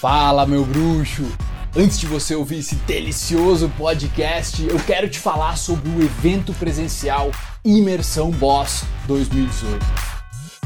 Fala, meu bruxo! Antes de você ouvir esse delicioso podcast, eu quero te falar sobre o evento presencial Imersão Boss 2018.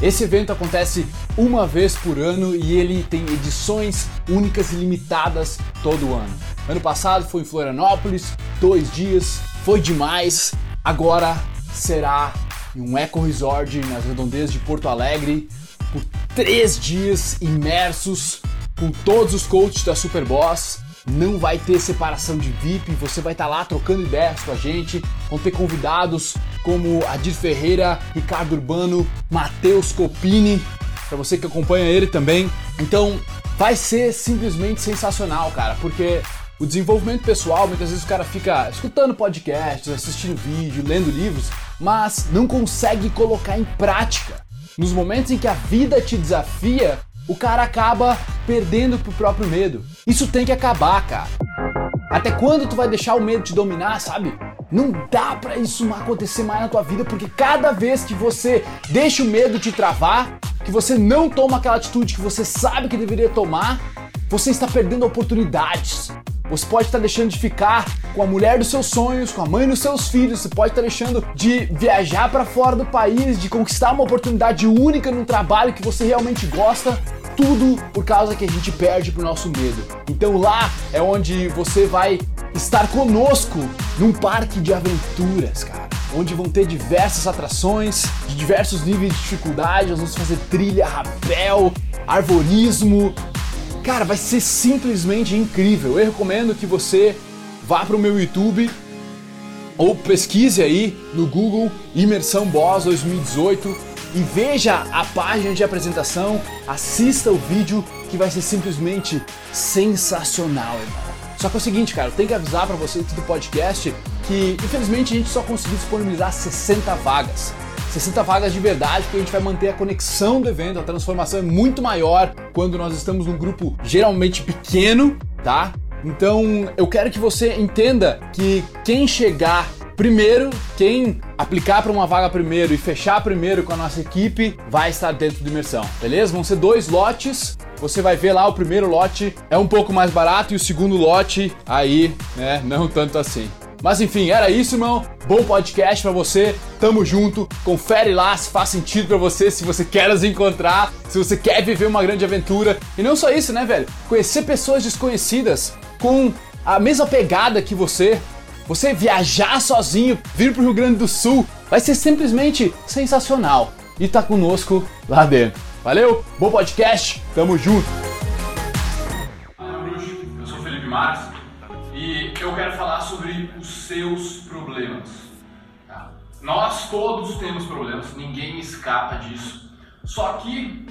Esse evento acontece uma vez por ano e ele tem edições únicas e limitadas todo ano. Ano passado foi em Florianópolis, dois dias, foi demais. Agora será em um eco resort nas redondezas de Porto Alegre por três dias imersos com todos os coaches da Superboss. Não vai ter separação de VIP, você vai estar lá trocando ideias com a gente. Vão ter convidados como Adir Ferreira, Ricardo Urbano, Matheus Copini, para você que acompanha ele também. Então, vai ser simplesmente sensacional, cara, porque o desenvolvimento pessoal, muitas vezes o cara fica escutando podcasts, assistindo vídeo, lendo livros, mas não consegue colocar em prática. Nos momentos em que a vida te desafia, o cara acaba perdendo pro próprio medo. Isso tem que acabar, cara. Até quando tu vai deixar o medo te dominar, sabe? Não dá para isso acontecer mais na tua vida, porque cada vez que você deixa o medo te travar, que você não toma aquela atitude que você sabe que deveria tomar, você está perdendo oportunidades. Você pode estar deixando de ficar com a mulher dos seus sonhos, com a mãe dos seus filhos, você pode estar deixando de viajar para fora do país, de conquistar uma oportunidade única num trabalho que você realmente gosta tudo por causa que a gente perde pro nosso medo. Então lá é onde você vai estar conosco num parque de aventuras, cara. Onde vão ter diversas atrações, de diversos níveis de dificuldade, nós vamos fazer trilha, rapel, arvorismo. Cara, vai ser simplesmente incrível. Eu recomendo que você vá pro meu YouTube ou pesquise aí no Google Imersão Boss 2018 e veja a página de apresentação, assista o vídeo que vai ser simplesmente sensacional, irmão. Só que é o seguinte, cara, eu tenho que avisar para vocês do podcast que infelizmente a gente só conseguiu disponibilizar 60 vagas. 60 vagas de verdade, porque a gente vai manter a conexão do evento, a transformação é muito maior quando nós estamos num grupo geralmente pequeno, tá? Então eu quero que você entenda que quem chegar Primeiro, quem aplicar para uma vaga primeiro e fechar primeiro com a nossa equipe vai estar dentro de imersão, beleza? Vão ser dois lotes. Você vai ver lá o primeiro lote é um pouco mais barato e o segundo lote aí, né, não tanto assim. Mas enfim, era isso, irmão. Bom podcast para você. Tamo junto. Confere lá se faz sentido para você, se você quer nos encontrar, se você quer viver uma grande aventura. E não só isso, né, velho? Conhecer pessoas desconhecidas com a mesma pegada que você, você viajar sozinho, vir pro Rio Grande do Sul, vai ser simplesmente sensacional. E tá conosco lá dentro. Valeu, bom podcast, tamo junto. Seus problemas. Tá? Nós todos temos problemas, ninguém escapa disso. Só que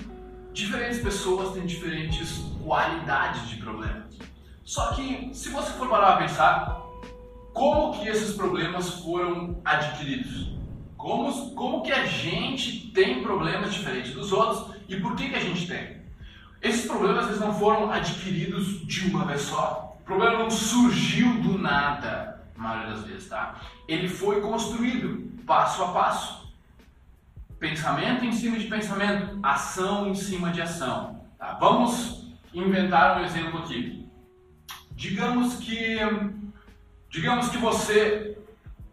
diferentes pessoas têm diferentes qualidades de problemas. Só que se você for parar a pensar, como que esses problemas foram adquiridos? Como, como que a gente tem problemas diferentes dos outros e por que, que a gente tem? Esses problemas eles não foram adquiridos de uma vez só. O problema não surgiu do nada, a maioria das vezes, tá? Ele foi construído passo a passo. Pensamento em cima de pensamento, ação em cima de ação. Tá? Vamos inventar um exemplo aqui. Digamos que Digamos que você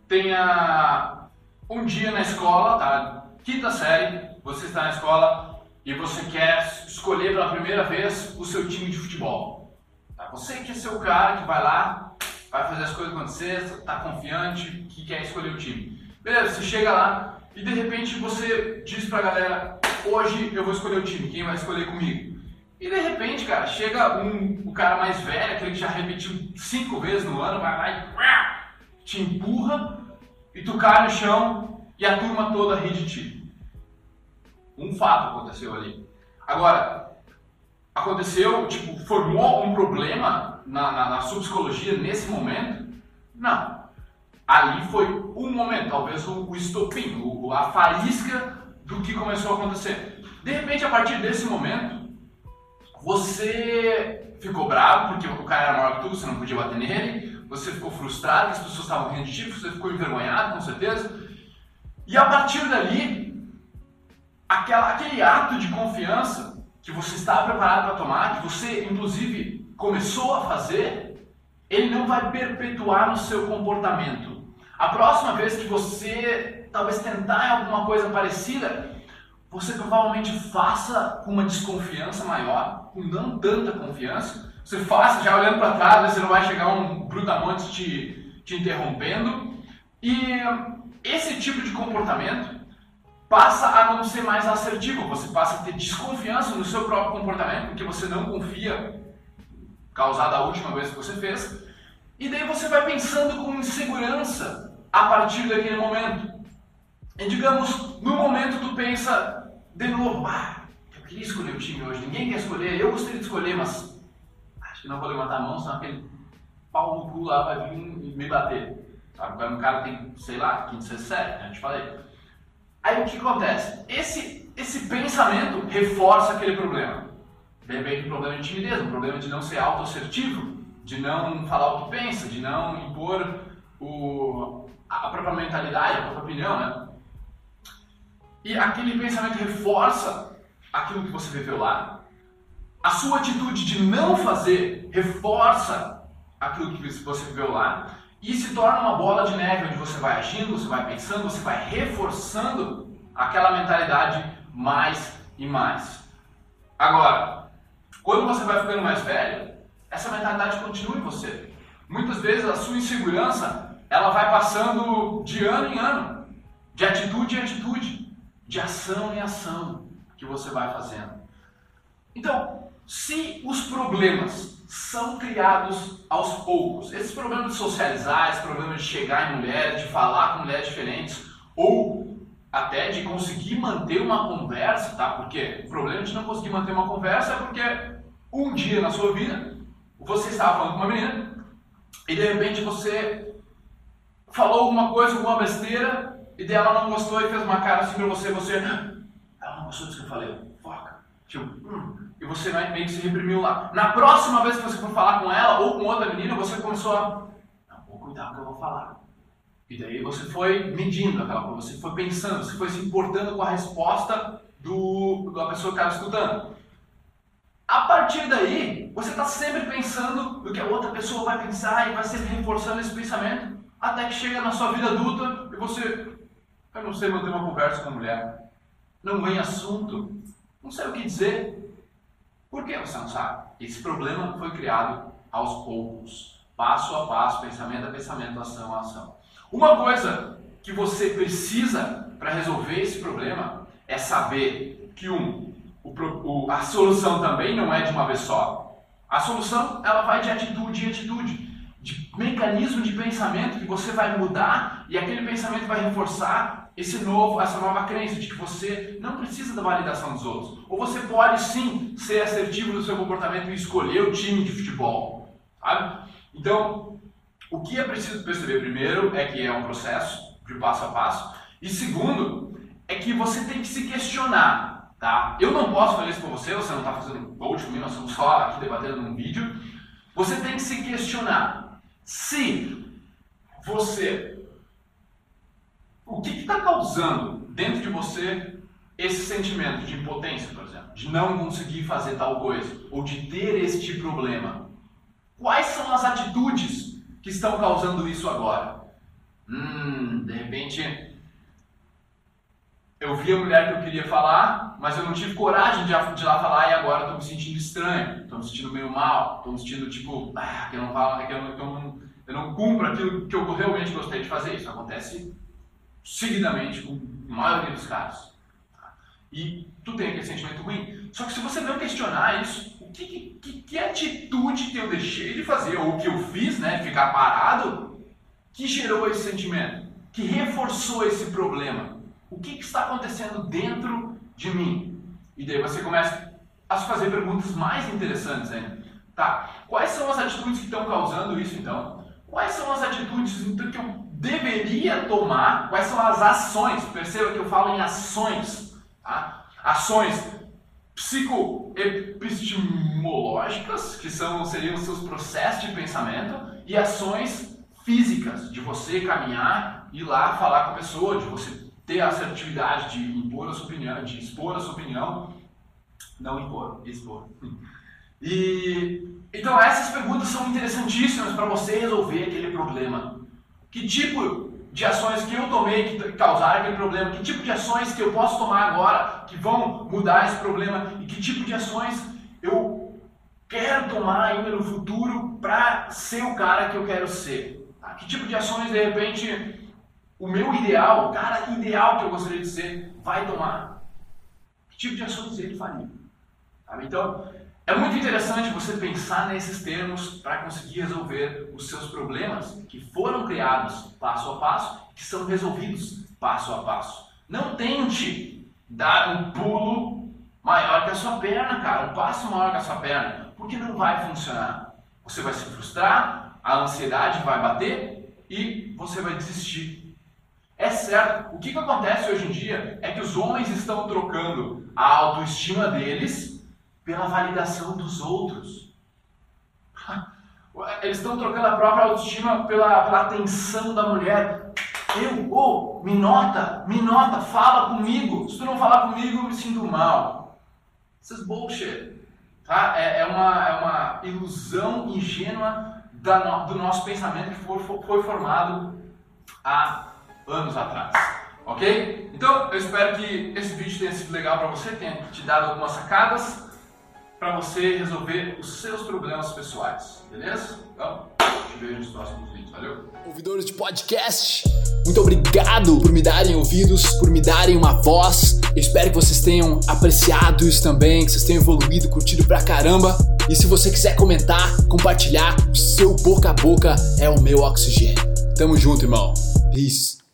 tenha um dia na escola, tá? Quinta série, você está na escola e você quer escolher pela primeira vez o seu time de futebol. Tá? Você quer ser o cara que vai lá, vai fazer as coisas acontecer, está confiante, que quer escolher o time. Beleza, você chega lá e de repente você diz pra galera: hoje eu vou escolher o time, quem vai escolher comigo? E de repente, cara, chega um, o cara mais velho, aquele que já repetiu cinco vezes no ano, vai lá e te empurra e tu cai no chão e a turma toda ri de ti. Um fato aconteceu ali. Agora, aconteceu, tipo, formou um problema na, na, na sua psicologia nesse momento? Não. Ali foi um momento, talvez o, o estopim, o, a faísca do que começou a acontecer. De repente, a partir desse momento, você ficou bravo porque o cara era maior que tu, você não podia bater nele. Você ficou frustrado, as pessoas estavam rindo de ti, você ficou envergonhado, com certeza. E a partir dali, aquela, aquele ato de confiança que você está preparado para tomar, que você inclusive começou a fazer, ele não vai perpetuar no seu comportamento. A próxima vez que você talvez tentar alguma coisa parecida, você provavelmente faça com uma desconfiança maior, com não tanta confiança. Você faça já olhando para trás, você não vai chegar um brutamonte te, te interrompendo. E esse tipo de comportamento passa a não ser mais assertivo, você passa a ter desconfiança no seu próprio comportamento, porque você não confia, causada a última vez que você fez, e daí você vai pensando com insegurança a partir daquele momento. E digamos, no momento tu pensa de novo, ah, eu queria escolher o time hoje, ninguém quer escolher, eu gostaria de escolher, mas acho que não vou levantar a mão, senão aquele pau no cu lá vai vir me bater. Sabe? Quando o cara tem, sei lá, 15, 17, né? Eu te falei. Aí o que acontece? Esse, esse pensamento reforça aquele problema. De repente, um problema de timidez, um problema de não ser autoassertivo, de não falar o que pensa, de não impor o, a própria mentalidade, a própria opinião, né? E aquele pensamento reforça aquilo que você viveu lá. A sua atitude de não fazer reforça aquilo que você viveu lá. E se torna uma bola de neve onde você vai agindo, você vai pensando, você vai reforçando aquela mentalidade mais e mais. Agora, quando você vai ficando mais velho, essa mentalidade continua em você. Muitas vezes a sua insegurança ela vai passando de ano em ano, de atitude em atitude, de ação em ação que você vai fazendo. Então, se os problemas são criados aos poucos. Esses problemas de socializar, esses problemas de chegar em mulheres, de falar com mulheres diferentes, ou até de conseguir manter uma conversa, tá? Porque o problema de não conseguir manter uma conversa é porque um dia na sua vida você estava falando com uma menina e de repente você falou alguma coisa, alguma besteira e dela não gostou e fez uma cara assim pra você, você, ah, ela não gostou disso que eu falei, foca. Tipo, hum, e você vai meio que se reprimiu lá. Na próxima vez que você for falar com ela ou com outra menina, você começou a. Não, vou cuidar do que eu vou falar. E daí você foi medindo aquela coisa, você foi pensando, você foi se importando com a resposta do, da pessoa que estava escutando. A partir daí, você está sempre pensando no que a outra pessoa vai pensar e vai sempre reforçando esse pensamento, até que chega na sua vida adulta e você. Eu não sei manter uma conversa com a mulher. Não vem assunto. Não sei o que dizer. Por que você não sabe? Esse problema foi criado aos poucos, passo a passo, pensamento a pensamento, ação a ação. Uma coisa que você precisa para resolver esse problema é saber que um, o, o, a solução também não é de uma vez só. A solução ela vai de atitude em atitude, de mecanismo de pensamento que você vai mudar e aquele pensamento vai reforçar esse novo, essa nova crença de que você não precisa da validação dos outros. Ou você pode sim ser assertivo no seu comportamento e escolher o time de futebol. Sabe? Então, o que é preciso perceber primeiro é que é um processo de passo a passo. E segundo, é que você tem que se questionar. Tá? Eu não posso fazer isso com você, você não está fazendo coach comigo, nós estamos só aqui debatendo num vídeo. Você tem que se questionar se você o que está causando dentro de você esse sentimento de impotência, por exemplo, de não conseguir fazer tal coisa, ou de ter este problema? Quais são as atitudes que estão causando isso agora? Hum, de repente eu vi a mulher que eu queria falar, mas eu não tive coragem de, de lá falar e agora estou me sentindo estranho, estou me sentindo meio mal, estou me sentindo tipo, ah, que eu não falo, que eu não, eu não, eu não cumpro aquilo que eu realmente gostei de fazer. Isso acontece seguidamente com a maioria dos casos. E tu tem aquele sentimento ruim. Só que se você não questionar isso, o que, que, que atitude que eu deixei de fazer, ou que eu fiz, né, ficar parado, que gerou esse sentimento, que reforçou esse problema? O que, que está acontecendo dentro de mim? E daí você começa a se fazer perguntas mais interessantes ainda. Tá, quais são as atitudes que estão causando isso então? Quais são as atitudes então, que eu deveria tomar, quais são as ações, perceba que eu falo em ações, tá? ações psicoepistemológicas, que são, seriam os seus processos de pensamento, e ações físicas, de você caminhar, ir lá falar com a pessoa, de você ter a assertividade de impor a sua opinião, de expor a sua opinião, Não impor, expor. E então essas perguntas são interessantíssimas para você resolver aquele problema. Que tipo de ações que eu tomei que causaram aquele problema? Que tipo de ações que eu posso tomar agora que vão mudar esse problema? E que tipo de ações eu quero tomar ainda no futuro para ser o cara que eu quero ser? Tá? Que tipo de ações de repente o meu ideal, o cara ideal que eu gostaria de ser, vai tomar? Que tipo de ações ele faria? Então, é muito interessante você pensar nesses termos para conseguir resolver os seus problemas que foram criados passo a passo, que são resolvidos passo a passo. Não tente dar um pulo maior que a sua perna, cara, um passo maior que a sua perna, porque não vai funcionar. Você vai se frustrar, a ansiedade vai bater e você vai desistir. É certo, o que, que acontece hoje em dia é que os homens estão trocando a autoestima deles pela validação dos outros. Eles estão trocando a própria autoestima pela, pela atenção da mulher. Eu, oh, me nota, me nota, fala comigo. Se tu não falar comigo, eu me sinto mal. Isso é bullshit. Tá? É, é, uma, é uma ilusão ingênua da, do nosso pensamento que foi, foi formado há anos atrás. Ok? Então, eu espero que esse vídeo tenha sido legal para você, tenha te dado algumas sacadas para você resolver os seus problemas pessoais, beleza? Então, te vejo nos próximos vídeos, valeu? Ouvidores de podcast, muito obrigado por me darem ouvidos, por me darem uma voz. Eu espero que vocês tenham apreciado isso também, que vocês tenham evoluído, curtido pra caramba. E se você quiser comentar, compartilhar, o seu boca a boca é o meu oxigênio. Tamo junto, irmão. Peace.